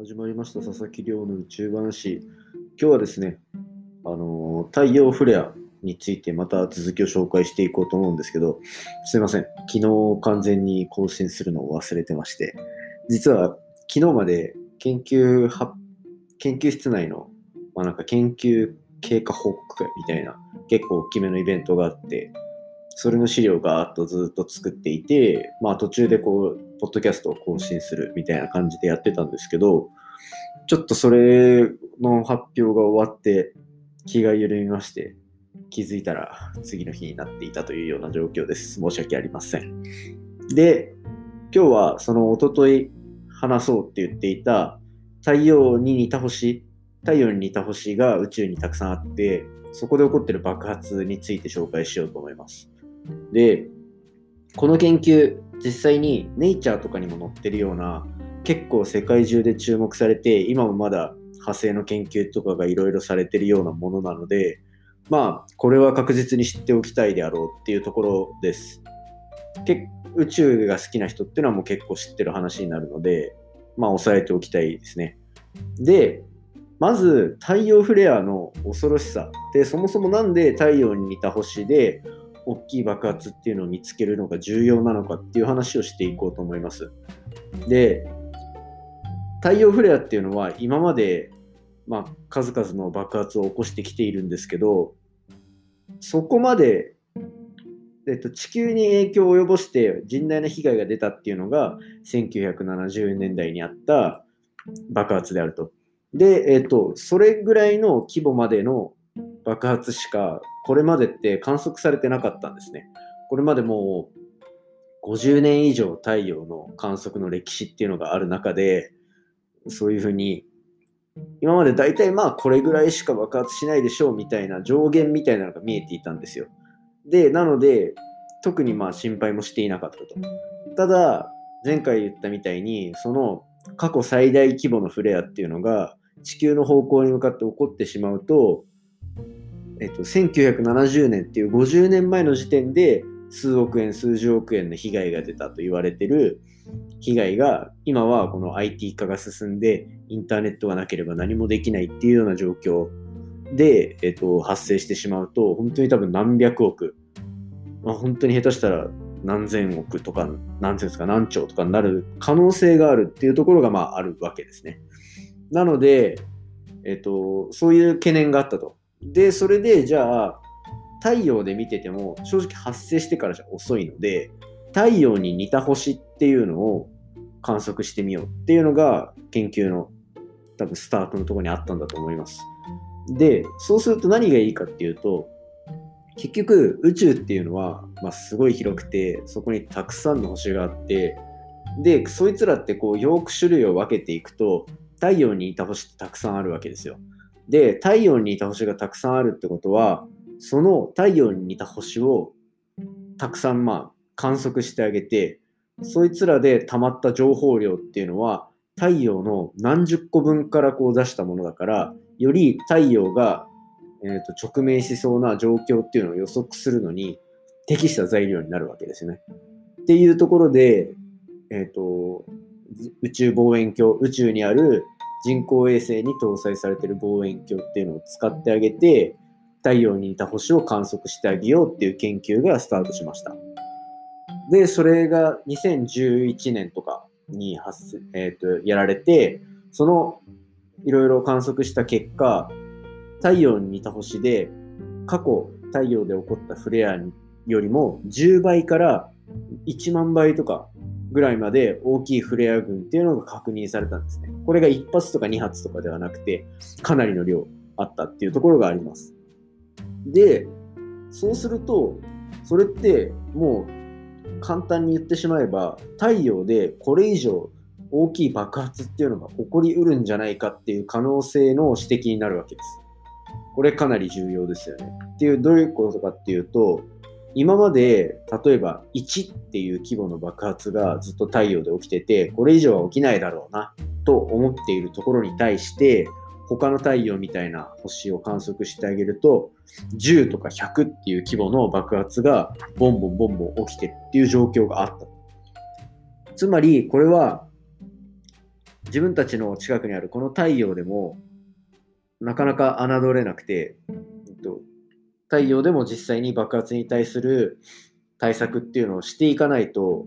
始まりました佐々木亮の宇宙話。今日はですね、あの太陽フレアについてまた続きを紹介していこうと思うんですけど、すいません。昨日完全に更新するのを忘れてまして、実は昨日まで研究は研究室内の、まあ、なんか研究経過報告会みたいな結構大きめのイベントがあって、それの資料がーっとずっと作っていて、まあ途中でこう、ポッドキャストを更新するみたいな感じでやってたんですけど、ちょっとそれの発表が終わって気が緩みまして、気づいたら次の日になっていたというような状況です。申し訳ありません。で、今日はそのおととい話そうって言っていた太陽に似た星、太陽に似た星が宇宙にたくさんあって、そこで起こってる爆発について紹介しようと思います。で、この研究、実際にネイチャーとかにも載ってるような、結構世界中で注目されて、今もまだ派生の研究とかがいろいろされてるようなものなので、まあ、これは確実に知っておきたいであろうっていうところです。宇宙が好きな人っていうのはもう結構知ってる話になるので、まあ、押さえておきたいですね。で、まず太陽フレアの恐ろしさでそもそも何で太陽に似た星で大きい爆発っていうのを見つけるのが重要なのかっていう話をしていこうと思います。で、太陽フレアっていうのは今まで、まあ、数々の爆発を起こしてきているんですけど、そこまで、えっと、地球に影響を及ぼして甚大な被害が出たっていうのが1970年代にあった爆発であると。で、えっと、それぐらいの規模までの爆発しかこれまでって観測されてなかったんですね。これまでもう50年以上太陽の観測の歴史っていうのがある中でそういうふうに今まで大体まあこれぐらいしか爆発しないでしょうみたいな上限みたいなのが見えていたんですよ。で、なので特にまあ心配もしていなかったと。ただ前回言ったみたいにその過去最大規模のフレアっていうのが地球の方向に向かって起こってしまうとえっと、1970年っていう50年前の時点で数億円、数十億円の被害が出たと言われてる被害が今はこの IT 化が進んでインターネットがなければ何もできないっていうような状況で、えっと、発生してしまうと本当に多分何百億、まあ、本当に下手したら何千億とか何千ですか何兆とかになる可能性があるっていうところがまああるわけですね。なので、えっと、そういう懸念があったと。で、それでじゃあ、太陽で見てても正直発生してからじゃ遅いので、太陽に似た星っていうのを観測してみようっていうのが研究の多分スタートのとこにあったんだと思います。で、そうすると何がいいかっていうと、結局宇宙っていうのは、まあ、すごい広くて、そこにたくさんの星があって、で、そいつらってこうよく種類を分けていくと、太陽に似た星ってたくさんあるわけですよ。で、太陽に似た星がたくさんあるってことは、その太陽に似た星をたくさんまあ観測してあげて、そいつらで溜まった情報量っていうのは太陽の何十個分からこう出したものだから、より太陽が、えー、と直面しそうな状況っていうのを予測するのに適した材料になるわけですよね。っていうところで、えっ、ー、と、宇宙望遠鏡、宇宙にある人工衛星に搭載されている望遠鏡っていうのを使ってあげて、太陽に似た星を観測してあげようっていう研究がスタートしました。で、それが2011年とかに発、えーと、やられて、そのいろいろ観測した結果、太陽に似た星で過去太陽で起こったフレアよりも10倍から1万倍とかぐらいまで大きいフレア群っていうのが確認されたんですね。これが1発とか2発とかではなくて、かなりの量あったっていうところがあります。で、そうすると、それってもう簡単に言ってしまえば、太陽でこれ以上大きい爆発っていうのが起こりうるんじゃないかっていう可能性の指摘になるわけです。これかなり重要ですよね。っていう、どういうことかっていうと、今まで例えば1っていう規模の爆発がずっと太陽で起きててこれ以上は起きないだろうなと思っているところに対して他の太陽みたいな星を観測してあげると10とか100っていう規模の爆発がボンボンボンボン起きてっていう状況があった。つまりこれは自分たちの近くにあるこの太陽でもなかなか侮れなくて、太陽でも実際に爆発に対する対策っていうのをしていかないと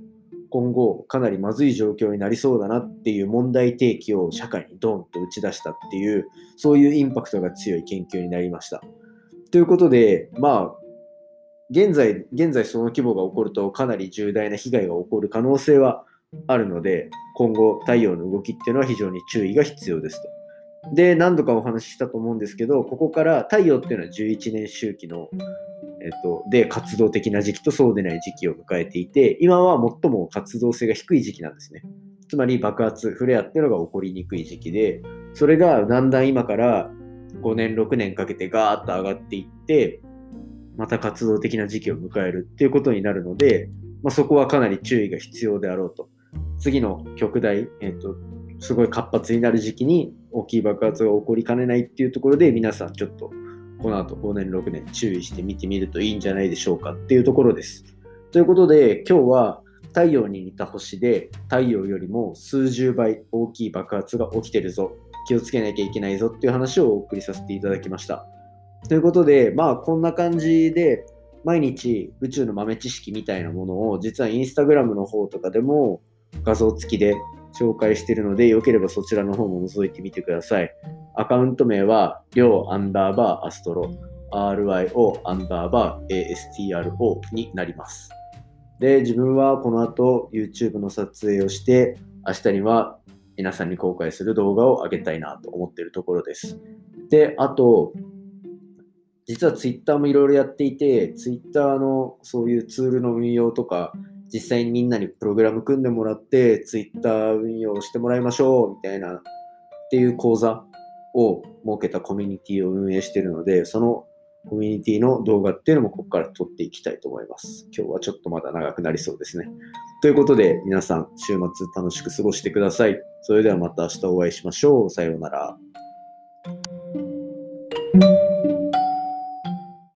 今後かなりまずい状況になりそうだなっていう問題提起を社会にドンと打ち出したっていうそういうインパクトが強い研究になりました。ということでまあ現在現在その規模が起こるとかなり重大な被害が起こる可能性はあるので今後太陽の動きっていうのは非常に注意が必要ですと。で、何度かお話ししたと思うんですけど、ここから太陽っていうのは11年周期の、えっと、で活動的な時期とそうでない時期を迎えていて、今は最も活動性が低い時期なんですね。つまり爆発、フレアっていうのが起こりにくい時期で、それがだんだん今から5年、6年かけてガーッと上がっていって、また活動的な時期を迎えるっていうことになるので、まあ、そこはかなり注意が必要であろうと。次の極大、えっと、すごい活発になる時期に大きい爆発が起こりかねないっていうところで皆さんちょっとこの後5年6年注意して見てみるといいんじゃないでしょうかっていうところです。ということで今日は太陽に似た星で太陽よりも数十倍大きい爆発が起きてるぞ気をつけなきゃいけないぞっていう話をお送りさせていただきました。ということでまあこんな感じで毎日宇宙の豆知識みたいなものを実はインスタグラムの方とかでも画像付きで紹介しているので、よければそちらの方も覗いてみてください。アカウント名は、りょうアンダーバーアストロ、ryo アンダーバー astro になります。で、自分はこの後 YouTube の撮影をして、明日には皆さんに公開する動画を上げたいなと思っているところです。で、あと、実は Twitter もいろいろやっていて、Twitter のそういうツールの運用とか、実際にみんなにプログラム組んでもらって、ツイッター運用してもらいましょうみたいなっていう講座を設けたコミュニティを運営しているので、そのコミュニティの動画っていうのもここから撮っていきたいと思います。今日はちょっとまだ長くなりそうですね。ということで、皆さん、週末楽しく過ごしてください。それではまた明日お会いしましょう。さようなら。